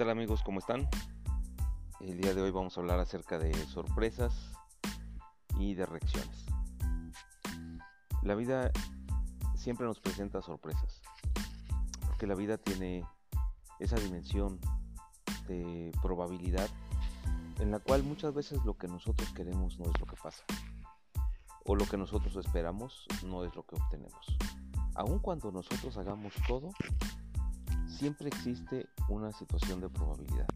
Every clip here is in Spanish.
tal amigos? ¿Cómo están? El día de hoy vamos a hablar acerca de sorpresas y de reacciones. La vida siempre nos presenta sorpresas, porque la vida tiene esa dimensión de probabilidad en la cual muchas veces lo que nosotros queremos no es lo que pasa, o lo que nosotros esperamos no es lo que obtenemos. Aun cuando nosotros hagamos todo, siempre existe una situación de probabilidad.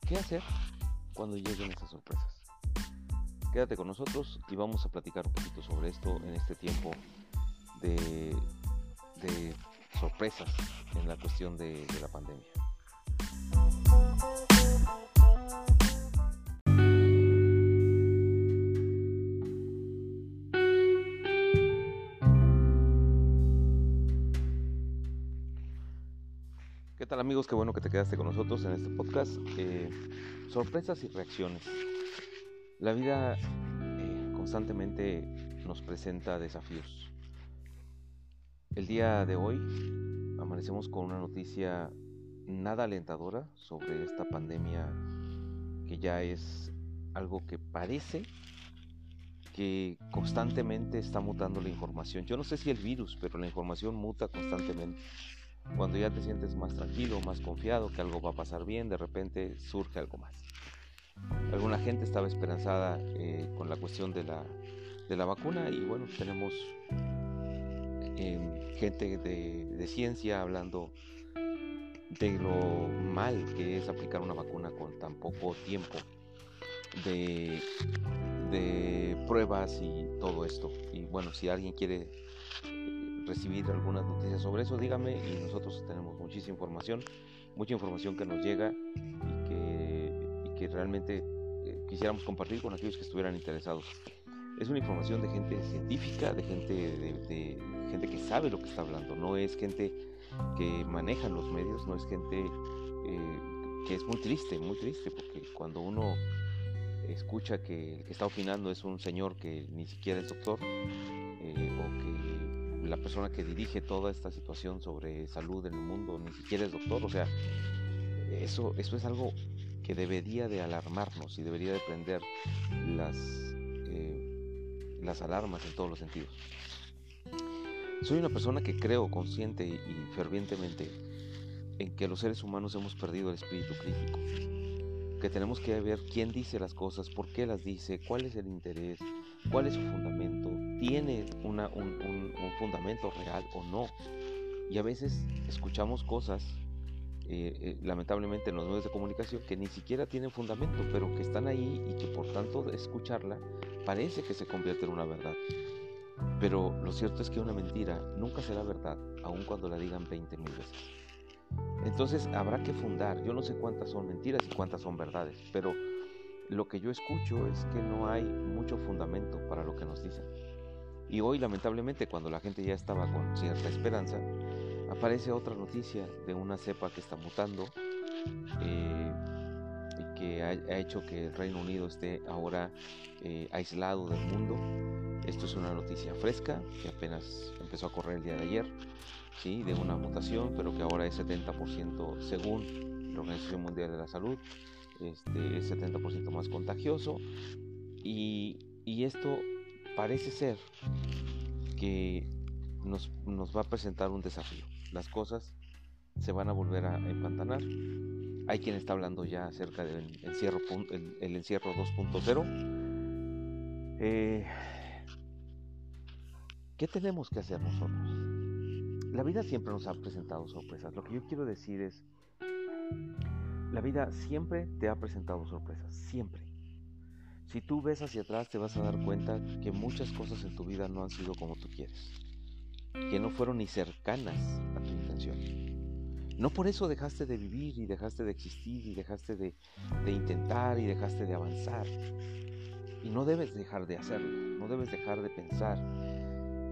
¿Qué hacer cuando lleguen esas sorpresas? Quédate con nosotros y vamos a platicar un poquito sobre esto en este tiempo de, sorpresas en la cuestión de la pandemia. Amigos? Qué bueno que te quedaste con nosotros en este podcast. Eh, sorpresas y reacciones. La vida eh, constantemente nos presenta desafíos. El día de hoy amanecemos con una noticia nada alentadora sobre esta pandemia que ya es algo que parece que constantemente está mutando la información. Yo no sé si el virus, pero la información muta constantemente. Cuando ya te sientes más tranquilo, más confiado, que algo va a pasar bien, de repente surge algo más. Alguna gente estaba esperanzada eh, con la cuestión de la, de la, vacuna y bueno, tenemos eh, gente de, de, ciencia hablando de lo mal que es aplicar una vacuna con tan poco tiempo de, de pruebas y todo esto. Y bueno, si alguien quiere recibir algunas noticias sobre eso, dígame y nosotros tenemos muchísima información, mucha información que nos llega y que, realmente eh, quisiéramos compartir con aquellos que estuvieran interesados. Es una información de gente científica, de gente, de, gente que sabe lo que está hablando, no es gente que maneja los medios, no es gente eh, que es muy triste, muy triste, porque cuando uno escucha que el que está opinando es un señor que ni siquiera es doctor eh, o que la persona que dirige toda esta situación sobre salud en el mundo ni siquiera es doctor, o sea, eso, eso es algo que debería de alarmarnos y debería de prender las, eh, las alarmas en todos los sentidos. Soy una persona que creo consciente y, fervientemente en que los seres humanos hemos perdido el espíritu crítico, que tenemos que ver quién dice las cosas, por qué las dice, cuál es el interés, cuál es su fundamento, tiene un, fundamento real o no. Y a veces escuchamos cosas, eh, eh, lamentablemente en los medios de comunicación, que ni siquiera tienen fundamento, pero que están ahí y que por tanto escucharla parece que se convierte en una verdad. Pero lo cierto es que una mentira nunca será verdad, aun cuando la digan 20 mil veces. Entonces habrá que fundar, yo no sé cuántas son mentiras y cuántas son verdades, pero lo que yo escucho es que no hay mucho fundamento para lo que nos dicen. Y hoy lamentablemente cuando la gente ya estaba con cierta esperanza, aparece otra noticia de una cepa que está mutando eh, y que ha, hecho que el Reino Unido esté ahora eh, aislado del mundo. Esto es una noticia fresca que apenas empezó a correr el día de ayer, ¿sí? de una mutación, pero que ahora es 70% según la Organización Mundial de la Salud este, es 70% más contagioso y, esto parece ser que nos, va a presentar un desafío. Las cosas se van a volver a empantanar. Hay quien está hablando ya acerca del encierro, el encierro 2.0. Eh, ¿Qué tenemos que hacer nosotros? La vida siempre nos ha presentado sorpresas. Lo que yo quiero decir es, la vida siempre te ha presentado sorpresas, siempre. Si tú ves hacia atrás te vas a dar cuenta que muchas cosas en tu vida no han sido como tú quieres, que no fueron ni cercanas a tu intención. No por eso dejaste de vivir y dejaste de existir y dejaste de, intentar y dejaste de avanzar. Y no debes dejar de hacerlo, no debes dejar de pensar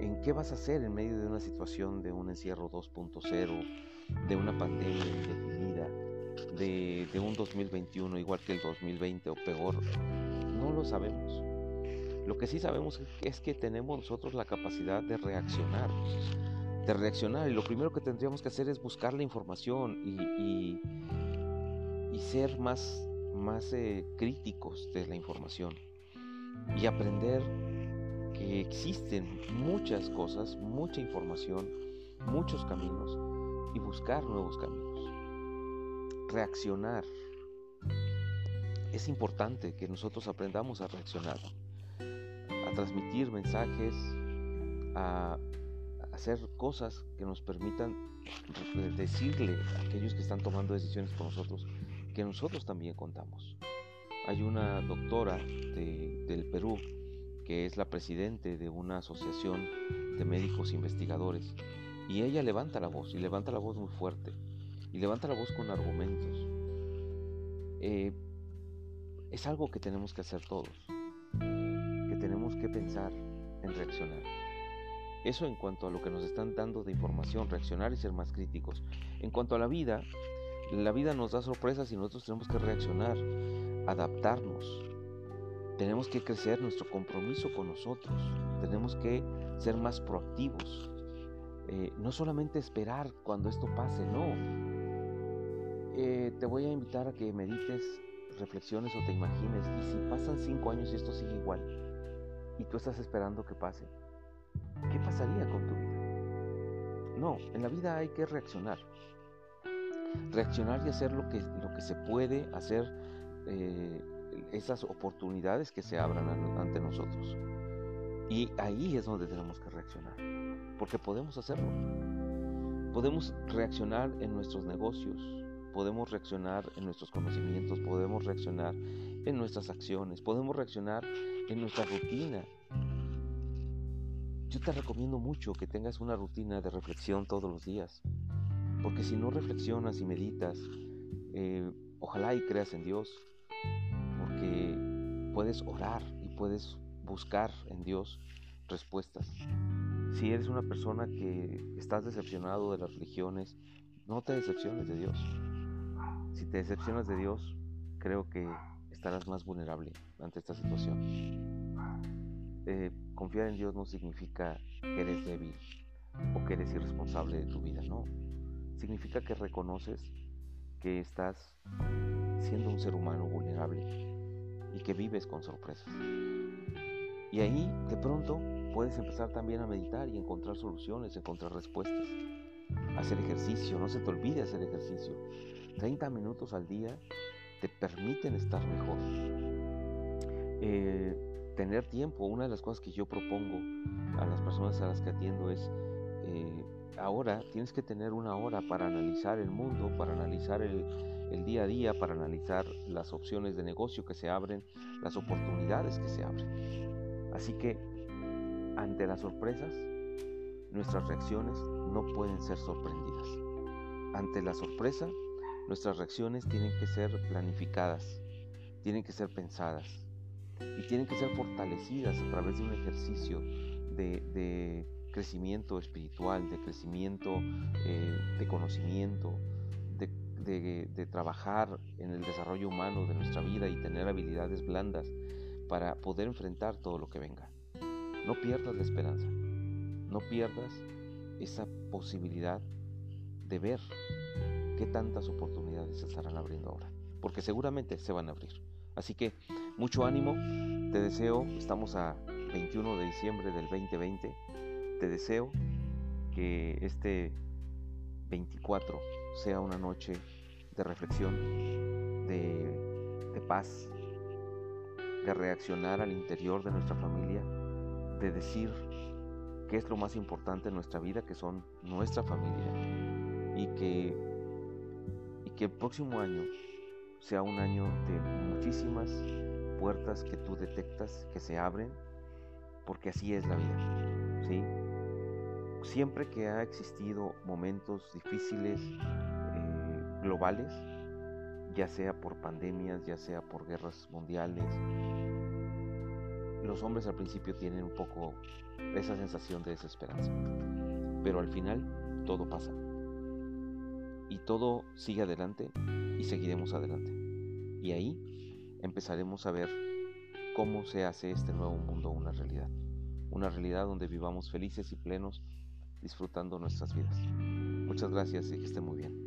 en qué vas a hacer en medio de una situación de un encierro 2.0, de una pandemia indefinida, de, un 2021 igual que el 2020 o peor, lo sabemos. Lo que sí sabemos es que tenemos nosotros la capacidad de reaccionar, de reaccionar. Y lo primero que tendríamos que hacer es buscar la información y, y, ser más, más eh, críticos de la información y aprender que existen muchas cosas, mucha información, muchos caminos y buscar nuevos caminos. Reaccionar. Es importante que nosotros aprendamos a reaccionar, a transmitir mensajes, a hacer cosas que nos permitan decirle a aquellos que están tomando decisiones por nosotros que nosotros también contamos. Hay una doctora del Perú que es la presidente de una asociación de médicos investigadores y ella levanta la voz y levanta la voz muy fuerte y levanta la voz con argumentos. Eh, es algo que tenemos que hacer todos, que tenemos que pensar en reaccionar. Eso en cuanto a lo que nos están dando de información, reaccionar y ser más críticos. En cuanto a la vida, la vida nos da sorpresas y nosotros tenemos que reaccionar, adaptarnos. Tenemos que crecer nuestro compromiso con nosotros. Tenemos que ser más proactivos. Eh, no solamente esperar cuando esto pase, no. Eh, te voy a invitar a que medites, reflexiones o te imagines. Y si pasan cinco años y esto sigue igual, y tú estás esperando que pase, ¿qué pasaría con tu vida? No, en la vida hay que reaccionar. Reaccionar y hacer lo que, lo que se puede hacer, eh, esas oportunidades que se abran ante nosotros. Y ahí es donde tenemos que reaccionar, porque podemos hacerlo. Podemos reaccionar en nuestros negocios, podemos reaccionar en nuestros conocimientos, podemos reaccionar en nuestras acciones, podemos reaccionar en nuestra rutina, yo te recomiendo mucho que tengas una rutina de reflexión todos los días, porque si no reflexionas y meditas, eh, ojalá y creas en Dios, porque puedes orar y puedes buscar en Dios respuestas. Si eres una persona que estás decepcionado de las religiones, no te decepciones de Dios. Si te decepcionas de Dios, creo que estarás más vulnerable ante esta situación. Eh, confiar en Dios no significa que eres débil o que eres irresponsable de tu vida, no. Significa que reconoces que estás siendo un ser humano vulnerable y que vives con sorpresas. Y ahí de pronto puedes empezar también a meditar y encontrar soluciones, encontrar respuestas. Hacer ejercicio, no se te olvide hacer ejercicio. 30 minutos al día te permiten estar mejor. Eh, tener tiempo. Una de las cosas que yo propongo a las personas a las que atiendo es, eh, ahora tienes que tener una hora para analizar el mundo, para analizar el, el día a día, para analizar las opciones de negocio que se abren, las oportunidades que se abren. Así que ante las sorpresas, nuestras reacciones no pueden ser sorprendidas. Ante la sorpresa, nuestras reacciones tienen que ser planificadas, tienen que ser pensadas, y tienen que ser fortalecidas a través de un ejercicio de, crecimiento espiritual, de crecimiento eh, de conocimiento, de, de, trabajar en el desarrollo humano de nuestra vida y tener habilidades blandas para poder enfrentar todo lo que venga. No pierdas la esperanza, no pierdas esa posibilidad de ver qué tantas oportunidades se estarán abriendo ahora, porque seguramente se van a abrir. Así que mucho ánimo, te deseo, estamos a 21 de diciembre del 2020, te deseo que este 24 sea una noche de reflexión, de, de paz, de reaccionar al interior de nuestra familia, de decir qué es lo más importante en nuestra vida, que son nuestra familia, y que, y que el próximo año sea un año de muchísimas puertas que tú detectas que se abren, porque así es la vida. ¿sí? Siempre que ha existido momentos difíciles eh, globales, ya sea por pandemias, ya sea por guerras mundiales, los hombres al principio tienen un poco esa sensación de desesperanza, pero al final todo pasa y todo sigue adelante y seguiremos adelante. Y ahí empezaremos a ver cómo se hace este nuevo mundo una realidad. Una realidad donde vivamos felices y plenos disfrutando nuestras vidas. Muchas gracias y que esté muy bien.